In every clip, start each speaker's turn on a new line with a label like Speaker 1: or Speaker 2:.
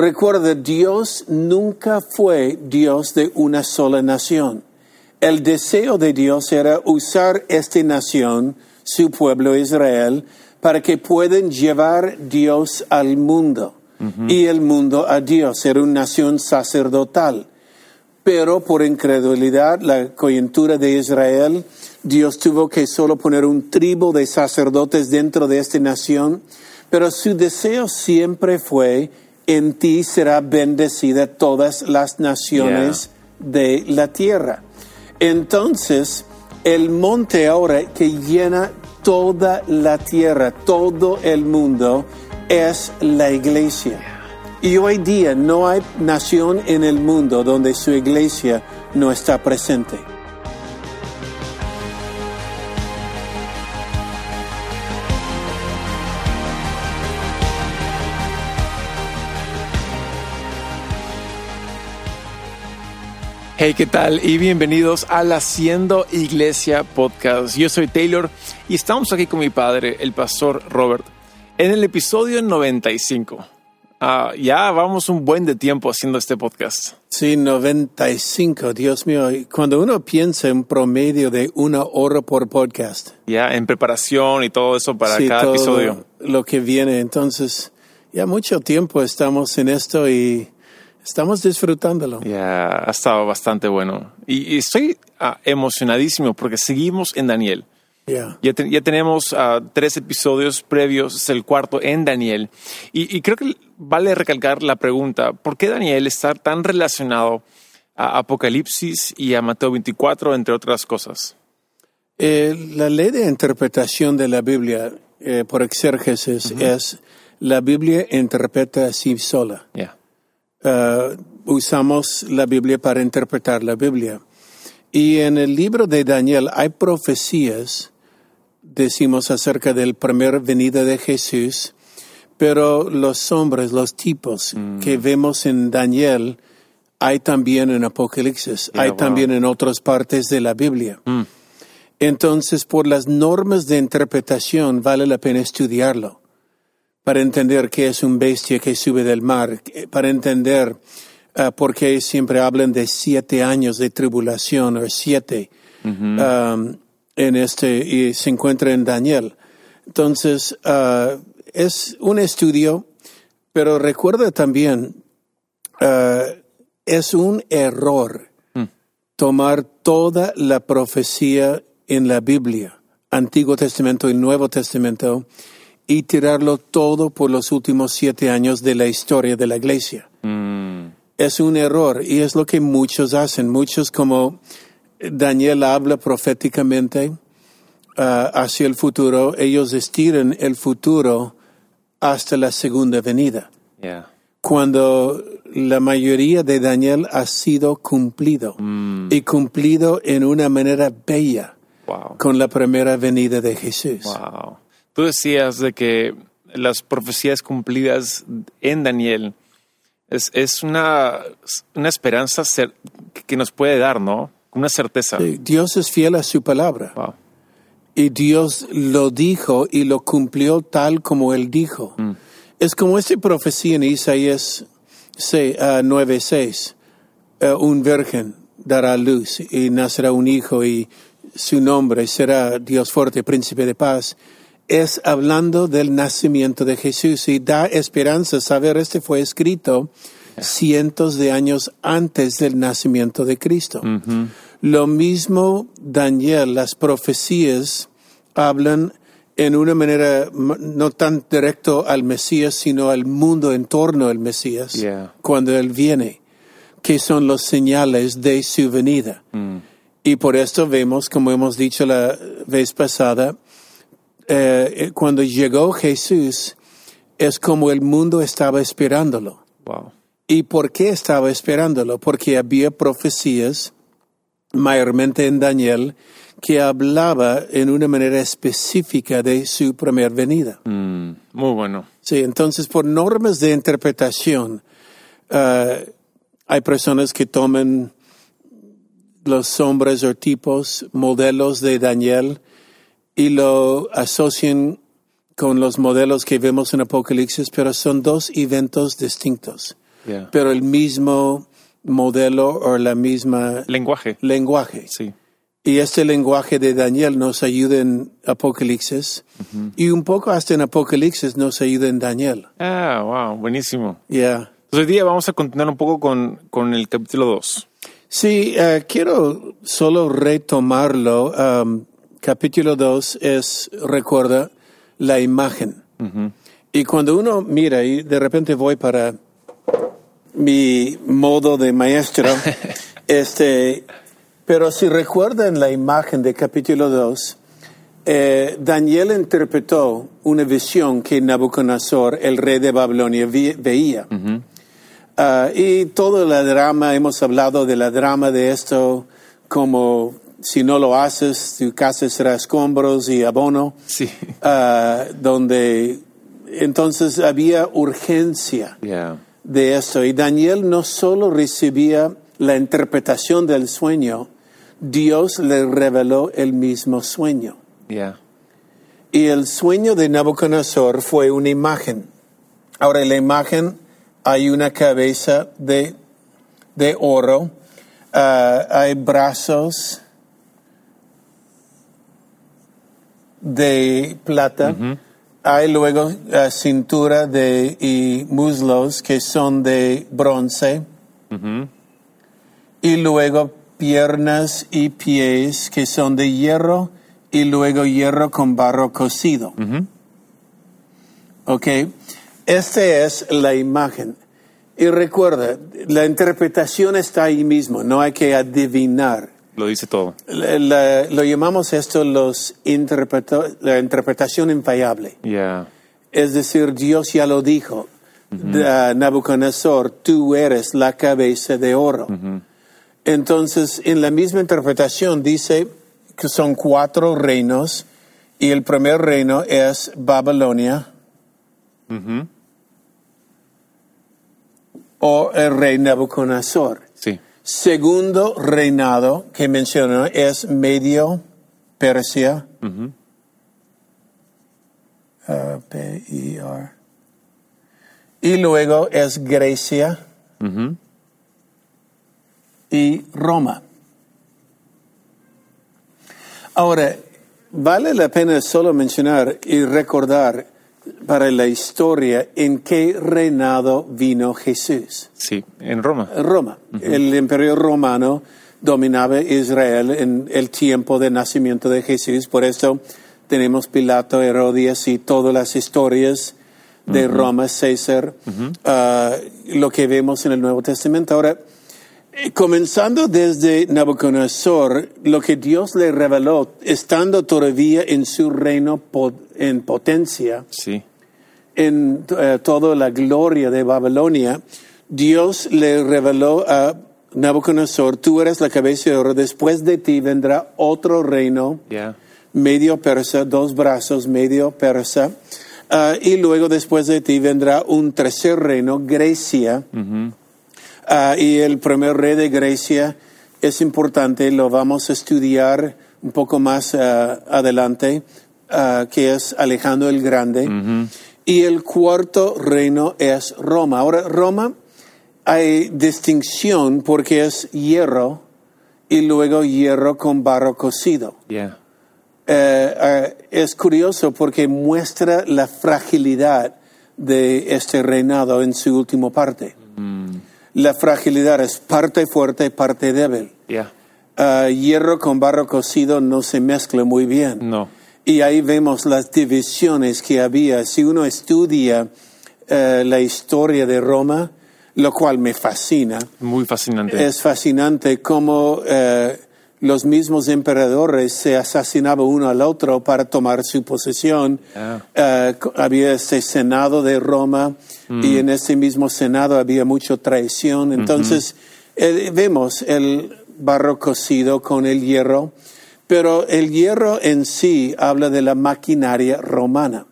Speaker 1: Recuerda, Dios nunca fue Dios de una sola nación. El deseo de Dios era usar esta nación, su pueblo Israel, para que puedan llevar Dios al mundo y el mundo a Dios. Era una nación sacerdotal. Pero por incredulidad, la coyuntura de Israel, Dios tuvo que solo poner un tribu de sacerdotes dentro de esta nación. Pero su deseo siempre fue, en ti será bendecida todas las naciones de la tierra. Entonces, el monte ahora que llena toda la tierra, todo el mundo, es la iglesia. Y hoy día no hay nación en el mundo donde su iglesia no está presente.
Speaker 2: Hey, ¿qué tal? Y bienvenidos al Haciendo Iglesia Podcast. Yo soy Taylor y estamos aquí con mi padre, el pastor Robert, en el episodio 95. Ah, ya vamos un buen de tiempo haciendo este podcast.
Speaker 1: Sí, 95, Dios mío. Cuando uno piensa en promedio de una hora por podcast.
Speaker 2: Ya, en preparación y todo eso para cada episodio.
Speaker 1: Lo que viene, entonces, ya mucho tiempo estamos en esto y estamos disfrutándolo.
Speaker 2: Ya, ha estado bastante bueno. Y, estoy ah, emocionadísimo porque seguimos en Daniel. Ya, tenemos uh, tres episodios previos, es el cuarto en Daniel. Y, creo que vale recalcar la pregunta, ¿por qué Daniel está tan relacionado a Apocalipsis y a Mateo 24, entre otras cosas?
Speaker 1: Eh, la ley de interpretación de la Biblia eh, por exérgesis es la Biblia interpreta así sola. Uh, usamos la Biblia para interpretar la Biblia. Y en el libro de Daniel hay profecías decimos acerca del primer venida de Jesús, pero los hombres, los tipos mm. que vemos en Daniel, hay también en Apocalipsis, hay también en otras partes de la Biblia. Mm. Entonces, por las normas de interpretación, vale la pena estudiarlo para entender qué es un bestia que sube del mar, para entender uh, por qué siempre hablan de siete años de tribulación o siete. Um, en este y se encuentra en Daniel. Entonces, uh, es un estudio, pero recuerda también, uh, es un error mm. tomar toda la profecía en la Biblia, Antiguo Testamento y Nuevo Testamento, y tirarlo todo por los últimos siete años de la historia de la iglesia. Mm. Es un error y es lo que muchos hacen. Muchos como Daniel habla proféticamente uh, hacia el futuro, ellos estiran el futuro hasta la segunda venida. Cuando la mayoría de Daniel ha sido cumplido mm. y cumplido en una manera bella con la primera venida de Jesús.
Speaker 2: Wow. Tú decías de que las profecías cumplidas en Daniel es, es una, una esperanza que nos puede dar, ¿no? Una certeza.
Speaker 1: Dios es fiel a su palabra. Y Dios lo dijo y lo cumplió tal como Él dijo. Mm. Es como esta profecía en Isaías 9:6. Uh, uh, un virgen dará luz y nacerá un hijo y su nombre será Dios fuerte, príncipe de paz. Es hablando del nacimiento de Jesús y da esperanza saber este fue escrito cientos de años antes del nacimiento de Cristo. Lo mismo Daniel, las profecías hablan en una manera no tan directo al Mesías, sino al mundo en torno al Mesías cuando Él viene, que son los señales de su venida. Mm. Y por esto vemos, como hemos dicho la vez pasada, eh, eh, cuando llegó Jesús, es como el mundo estaba esperándolo. ¿Y por qué estaba esperándolo? Porque había profecías, mayormente en Daniel, que hablaba en una manera específica de su primer venida.
Speaker 2: Mm, muy bueno.
Speaker 1: Sí, entonces por normas de interpretación, uh, hay personas que toman los hombres o tipos, modelos de Daniel, y lo asocian con los modelos que vemos en Apocalipsis, pero son dos eventos distintos. pero el mismo modelo o la misma
Speaker 2: lenguaje.
Speaker 1: lenguaje.
Speaker 2: Sí.
Speaker 1: Y este lenguaje de Daniel nos ayuda en Apocalipsis y un poco hasta en Apocalipsis nos ayuda en Daniel.
Speaker 2: Ah, wow, buenísimo.
Speaker 1: Yeah.
Speaker 2: Entonces hoy día vamos a continuar un poco con, con el capítulo 2.
Speaker 1: Sí, uh, quiero solo retomarlo. Um, capítulo 2 es, recuerda, la imagen. Y cuando uno mira, y de repente voy para mi modo de maestro, este, pero si recuerdan la imagen de capítulo 2, eh, Daniel interpretó una visión que Nabucodonosor, el rey de Babilonia, veía. Ah, y todo el drama, hemos hablado de la drama de esto, como si no lo haces, tu casa será escombros y abono.
Speaker 2: Sí.
Speaker 1: Ah, donde entonces había urgencia de esto. Y Daniel no solo recibía la interpretación del sueño, Dios le reveló el mismo sueño. Y el sueño de Nabucodonosor fue una imagen. Ahora, en la imagen hay una cabeza de, de oro, ah, hay brazos de plata, hay luego ah, cintura de, y muslos que son de bronce, y luego piernas y pies que son de hierro y luego hierro con barro cocido. Ok, esta es la imagen. Y recuerda, la interpretación está ahí mismo, no hay que adivinar.
Speaker 2: Lo dice todo.
Speaker 1: lo llamamos esto los la interpretación infallable. Es decir, Dios ya lo dijo. Nabucodonosor, tú eres la cabeza de oro. Entonces, en la misma interpretación dice que son cuatro reinos y el primer reino es Babilonia. O el rey Nabucodonosor.
Speaker 2: Sí.
Speaker 1: Segundo reinado que mencionó es Medio Persia. Uh P -I -R. Y luego es Grecia y Roma. Ahora, vale la pena solo mencionar y recordar para la historia en qué reinado vino Jesús.
Speaker 2: Sí, en Roma.
Speaker 1: Roma. El imperio romano dominaba Israel en el tiempo de nacimiento de Jesús. Por eso tenemos Pilato, Herodes y todas las historias de Roma, César, ah, lo que vemos en el Nuevo Testamento. Ahora, Comenzando desde Nabucodonosor, lo que Dios le reveló, estando todavía en su reino en potencia,
Speaker 2: sí.
Speaker 1: en eh, toda la gloria de Babilonia, Dios le reveló a Nabucodonosor, tú eres la cabeza de oro, después de ti vendrá otro reino, medio persa, dos brazos, medio persa, ah, y luego después de ti vendrá un tercer reino, Grecia. Ah, y el primer rey de Grecia es importante, lo vamos a estudiar un poco más ah, adelante, ah, que es Alejandro el Grande. Y el cuarto reino es Roma. Ahora, Roma hay distinción porque es hierro y luego hierro con barro cocido.
Speaker 2: Eh,
Speaker 1: eh, es curioso porque muestra la fragilidad de este reinado en su última parte. Mm la fragilidad es parte fuerte y parte débil.
Speaker 2: Ah,
Speaker 1: hierro con barro cocido no se mezcla muy bien.
Speaker 2: No.
Speaker 1: Y ahí vemos las divisiones que había. Si uno estudia eh, la historia de Roma, lo cual me fascina.
Speaker 2: Muy fascinante.
Speaker 1: Es fascinante cómo eh, los mismos emperadores se asesinaban uno al otro para tomar su posesión.
Speaker 2: Ah.
Speaker 1: Eh, había ese Senado de Roma mm. y en ese mismo Senado había mucha traición. Entonces, eh, vemos el barro cocido con el hierro, pero el hierro en sí habla de la maquinaria romana.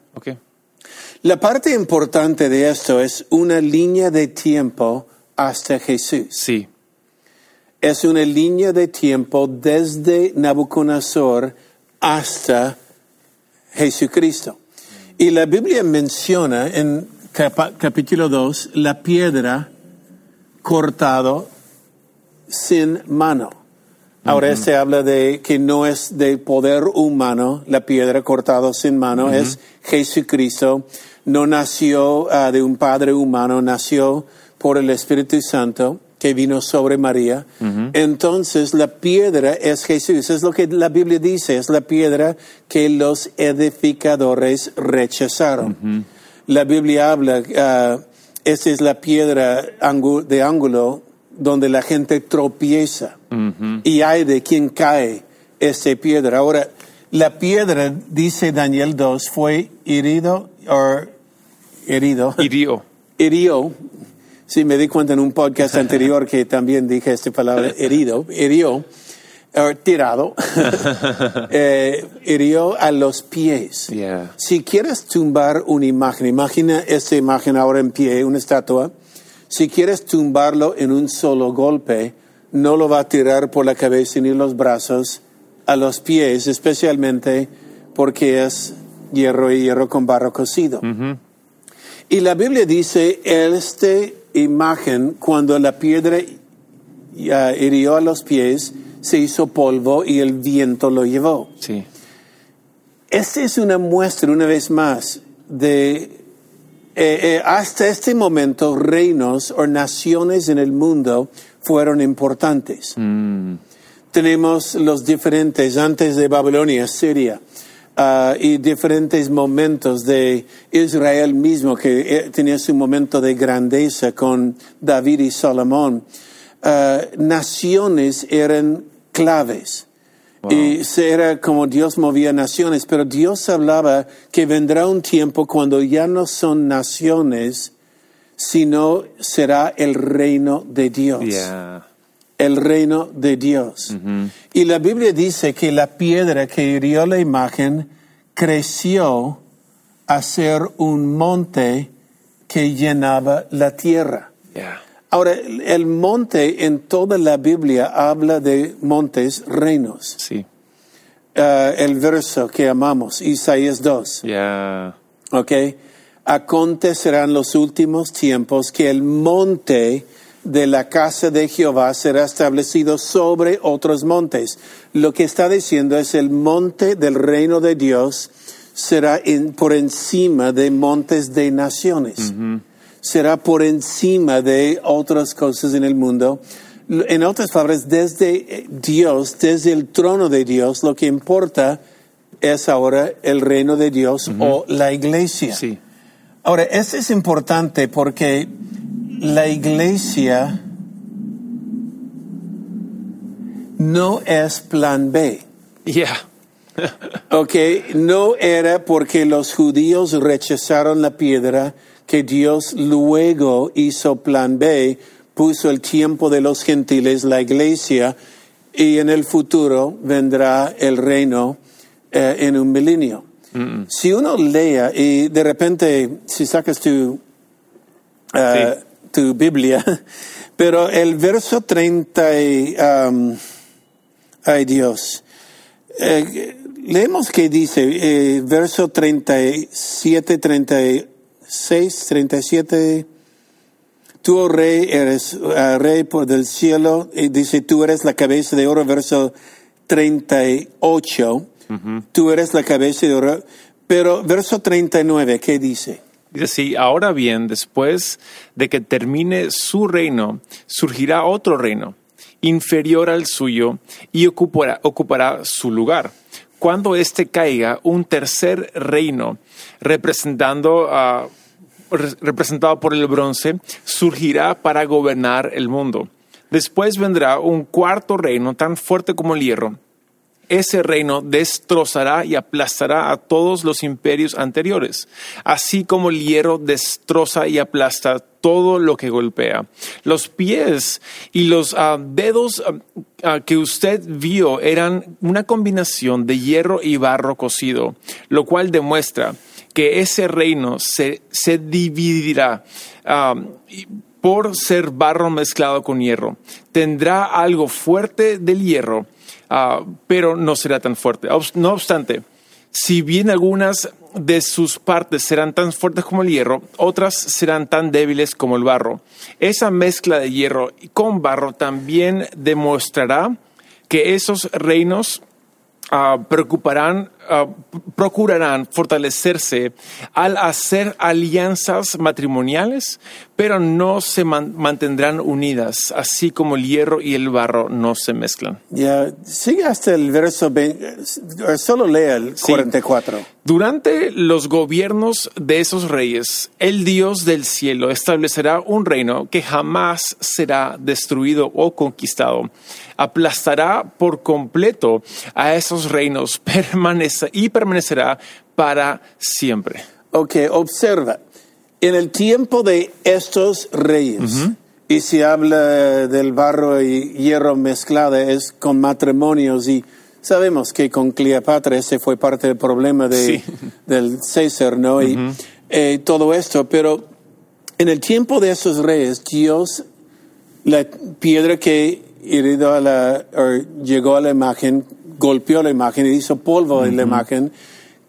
Speaker 1: La parte importante de esto es una línea de tiempo hasta Jesús.
Speaker 2: Sí
Speaker 1: es una línea de tiempo desde Nabucodonosor hasta Jesucristo. Y la Biblia menciona en capítulo 2 la piedra cortado sin mano. Ahora se habla de que no es de poder humano la piedra cortada sin mano, es Jesucristo. No nació ah, de un padre humano, nació por el Espíritu Santo que vino sobre María. Entonces la piedra es Jesús. Es lo que la Biblia dice, es la piedra que los edificadores rechazaron. La Biblia habla, uh, esa es la piedra de ángulo donde la gente tropieza. Y hay de quien cae esa piedra. Ahora, la piedra, dice Daniel 2, fue herido, o herido.
Speaker 2: Hirió.
Speaker 1: Hirió. Sí, me di cuenta en un podcast anterior que también dije esta palabra, herido, herió, tirado, eh, hirió a los pies. Si quieres tumbar una imagen, imagina esta imagen ahora en pie, una estatua, si quieres tumbarlo en un solo golpe, no lo va a tirar por la cabeza ni los brazos a los pies, especialmente porque es hierro y hierro con barro cocido. Y la Biblia dice, esta imagen, cuando la piedra hirió a los pies, se hizo polvo y el viento lo llevó.
Speaker 2: Sí.
Speaker 1: Esta es una muestra, una vez más, de eh, eh, hasta este momento reinos o naciones en el mundo fueron importantes.
Speaker 2: Mm.
Speaker 1: Tenemos los diferentes, antes de Babilonia, Siria, ah, y diferentes momentos de Israel mismo, que eh, tenía su momento de grandeza con David y Salomón. Ah, naciones eran claves. Y era como Dios movía naciones, pero Dios hablaba que vendrá un tiempo cuando ya no son naciones, sino será el reino de Dios. El reino de Dios. Y la Biblia dice que la piedra que hirió la imagen creció a ser un monte que llenaba la tierra. Ahora, el monte en toda la Biblia habla de montes reinos.
Speaker 2: Sí.
Speaker 1: Uh, el verso que amamos, Isaías 2.
Speaker 2: Ya.
Speaker 1: Ok. Acontecerán los últimos tiempos que el monte de la casa de Jehová será establecido sobre otros montes. Lo que está diciendo es el monte del reino de Dios será por encima de montes de naciones. Será por encima de otras cosas en el mundo. En otras palabras, desde eh, Dios, desde el trono de Dios, lo que importa es ahora el reino de Dios o la iglesia.
Speaker 2: Sí.
Speaker 1: Ahora, esto es importante porque la iglesia no es plan B.
Speaker 2: Yeah.
Speaker 1: ok, no era porque los judíos rechazaron la piedra que Dios luego hizo plan B, puso el tiempo de los gentiles, la iglesia, y en el futuro vendrá el reino eh, en un milenio. Si uno lea y de repente, si sacas tu, eh, tu Biblia, pero el verso 30, um, ay Dios, eh, leemos que dice, verso 37, 38, 6, 37. Tú, oh rey, eres uh, rey por del cielo. Y dice, tú eres la cabeza de oro, verso 38. Tú eres la cabeza de oro. Pero verso 39, ¿qué dice?
Speaker 2: Dice ahora bien, después de que termine su reino, surgirá otro reino, inferior al suyo, y ocupará, ocupará su lugar. Cuando éste caiga, un tercer reino, representado por el bronce, surgirá para gobernar el mundo. Después vendrá un cuarto reino tan fuerte como el hierro. Ese reino destrozará y aplastará a todos los imperios anteriores, así como el hierro destroza y aplasta todo lo que golpea. Los pies y los ah, dedos ah, ah, que usted vio eran una combinación de hierro y barro cocido, lo cual demuestra que ese reino se, se dividirá por ser barro mezclado con hierro. Tendrá algo fuerte del hierro, uh, pero no será tan fuerte. No obstante, Si bien algunas de sus partes serán tan fuertes como el hierro, otras serán tan débiles como el barro. Esa mezcla de hierro con barro también demostrará que esos reinos uh, preocuparán, uh, procurarán fortalecerse al hacer alianzas matrimoniales, pero no se man mantendrán unidas, así como el hierro y el barro no se mezclan.
Speaker 1: Ya, sigue hasta el verso 20, solo lea el 44. Sí.
Speaker 2: Durante los gobiernos de esos reyes, el Dios del cielo establecerá un reino que jamás será destruido o conquistado aplastará por completo a esos reinos permanece, y permanecerá para siempre.
Speaker 1: Ok, observa. En el tiempo de estos reyes, y se habla del barro y hierro mezclado, es con matrimonios y sabemos que con Cleopatra ese fue parte del problema de, del César, ¿no? Y eh, todo esto, pero en el tiempo de esos reyes, Dios, la piedra que herido a la, llegó a la imagen, golpeó la imagen y hizo polvo en la imagen,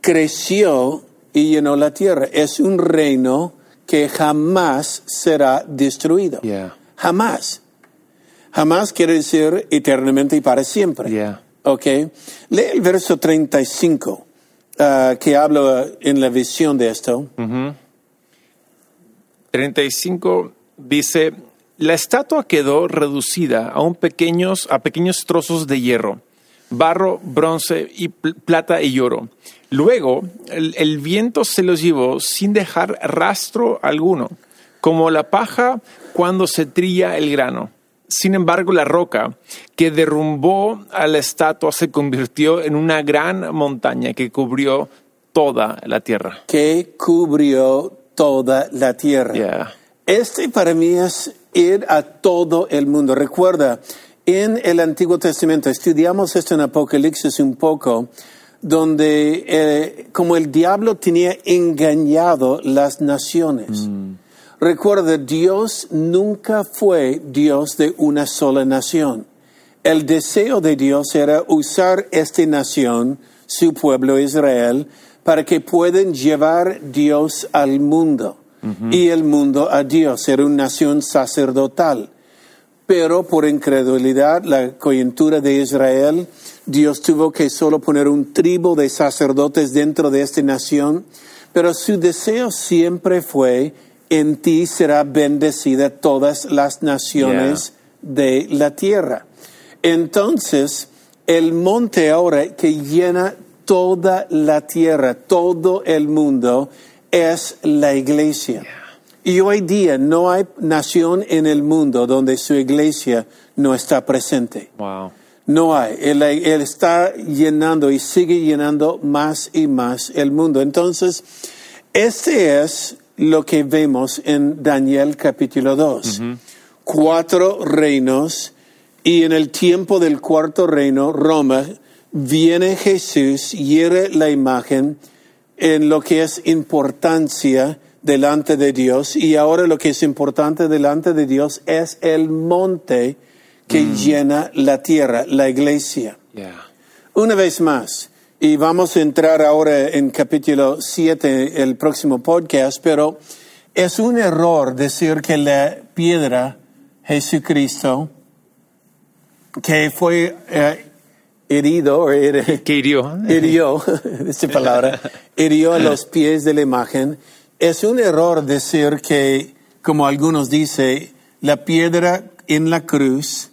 Speaker 1: creció y llenó la tierra. Es un reino que jamás será destruido. Jamás. Jamás quiere decir eternamente y para siempre.
Speaker 2: Yeah.
Speaker 1: Ok. Lee el verso 35 uh, que habla en la visión de esto.
Speaker 2: 35 dice, la estatua quedó reducida a, un pequeños, a pequeños trozos de hierro, barro, bronce y plata y oro. Luego, el, viento se los llevó sin dejar rastro alguno, como la paja cuando se trilla el grano. Sin embargo, la roca que derrumbó a la estatua se convirtió en una gran montaña que cubrió toda la tierra.
Speaker 1: Que cubrió toda la tierra. Este para mí es ir a todo el mundo. Recuerda, en el Antiguo Testamento, estudiamos esto en Apocalipsis un poco, donde eh, como el diablo tenía engañado las naciones. Mm. Recuerda, Dios nunca fue Dios de una sola nación. El deseo de Dios era usar esta nación, su pueblo Israel, para que puedan llevar Dios al mundo y el mundo a Dios. Era una nación sacerdotal. Pero por incredulidad, la coyuntura de Israel, Dios tuvo que solo poner un tribu de sacerdotes dentro de esta nación. Pero su deseo siempre fue, en ti será bendecida todas las naciones de la tierra. Entonces, el monte ahora que llena toda la tierra, todo el mundo, es la iglesia. Y hoy día no hay nación en el mundo donde su iglesia no está presente. No hay. Él, está llenando y sigue llenando más y más el mundo. Entonces, este es lo que vemos en Daniel capítulo 2. Cuatro reinos y en el tiempo del cuarto reino, Roma, viene Jesús, hiere la imagen, en lo que es importancia delante de Dios y ahora lo que es importante delante de Dios es el monte que mm. llena la tierra, la iglesia. Una vez más, y vamos a entrar ahora en capítulo 7, el próximo podcast, pero es un error decir que la piedra, Jesucristo, que fue eh, herido, o
Speaker 2: que hirió,
Speaker 1: hirió, esta palabra, hirió a los pies de la imagen. Es un error decir que, como algunos dicen, la piedra en la cruz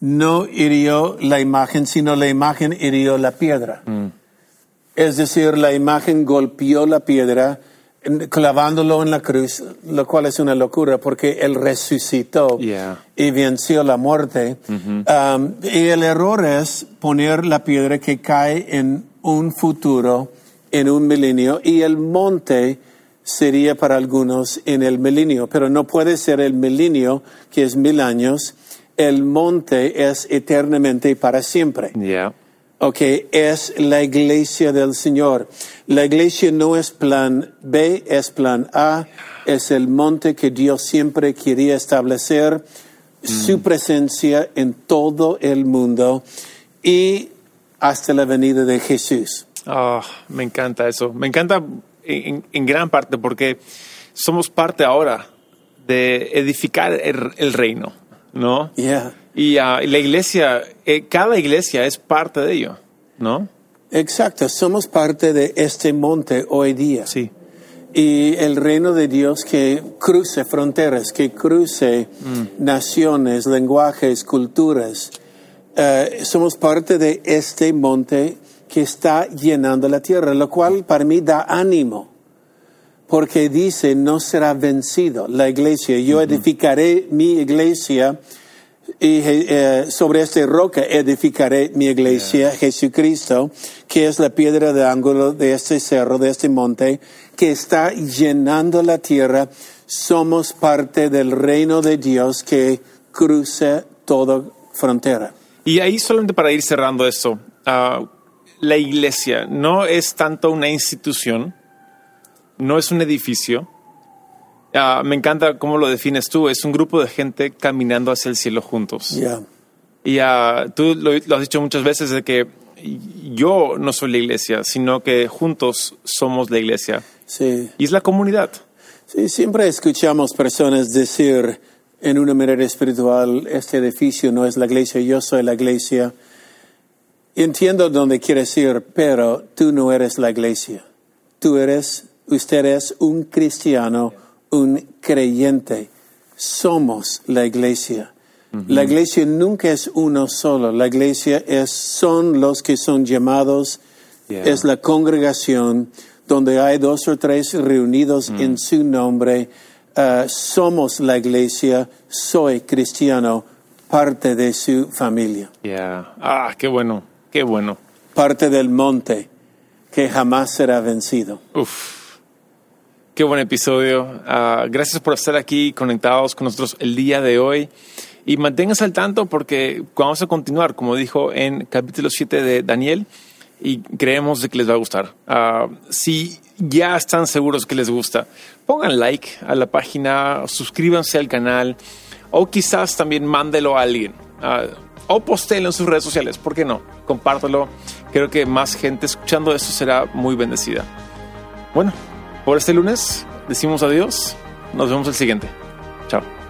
Speaker 1: no hirió la imagen, sino la imagen hirió la piedra. Mm. Es decir, la imagen golpeó la piedra clavándolo en la cruz, lo cual es una locura porque él resucitó y venció la muerte. Mm-hmm. Um, y el error es poner la piedra que cae en un futuro, en un milenio, y el monte sería para algunos en el milenio, pero no puede ser el milenio, que es mil años, el monte es eternamente y para siempre. Ok, es la iglesia del Señor. La iglesia no es plan B, es plan A, es el monte que Dios siempre quería establecer, su mm. presencia en todo el mundo y hasta la venida de Jesús.
Speaker 2: Oh, me encanta eso. Me encanta en, gran parte porque somos parte ahora de edificar el, reino, ¿no? Y uh, la iglesia, eh, cada iglesia es parte de ello, ¿no?
Speaker 1: Exacto, somos parte de este monte hoy día.
Speaker 2: Sí.
Speaker 1: Y el reino de Dios que cruce fronteras, que cruce mm. naciones, lenguajes, culturas. Eh, somos parte de este monte que está llenando la tierra, lo cual para mí da ánimo, porque dice, no será vencido la iglesia. Yo edificaré mi iglesia y eh, sobre esta roca edificaré mi iglesia, Jesucristo, que es la piedra de ángulo de este cerro, de este monte, que está llenando la tierra. Somos parte del reino de Dios que cruza toda frontera.
Speaker 2: Y ahí solamente para ir cerrando esto, uh, la iglesia no es tanto una institución, no es un edificio, Ah, me encanta cómo lo defines tú. Es un grupo de gente caminando hacia el cielo juntos. Y uh, tú lo, has dicho muchas veces de que yo no soy la iglesia, sino que juntos somos la iglesia.
Speaker 1: Sí.
Speaker 2: Y es la comunidad.
Speaker 1: Sí, siempre escuchamos personas decir en una manera espiritual, este edificio no es la iglesia, yo soy la iglesia. Entiendo dónde quieres ir, pero tú no eres la iglesia. Tú eres, usted es un cristiano un creyente. Somos la iglesia. La iglesia nunca es uno solo. La iglesia es, son los que son llamados, es la congregación donde hay dos o tres reunidos mm. en su nombre. Uh, somos la iglesia, soy cristiano, parte de su familia.
Speaker 2: Ah, qué bueno, qué bueno.
Speaker 1: Parte del monte que jamás será vencido.
Speaker 2: Uf. Qué buen episodio. Ah, gracias por estar aquí conectados con nosotros el día de hoy. Y manténganse al tanto porque vamos a continuar, como dijo en capítulo 7 de Daniel, y creemos de que les va a gustar. Uh, si ya están seguros que les gusta, pongan like a la página, suscríbanse al canal o quizás también mándelo a alguien. Uh, o postéenlo en sus redes sociales, ¿por qué no? Compártelo. Creo que más gente escuchando esto será muy bendecida. Bueno, por este lunes decimos adiós. Nos vemos el siguiente. Chao.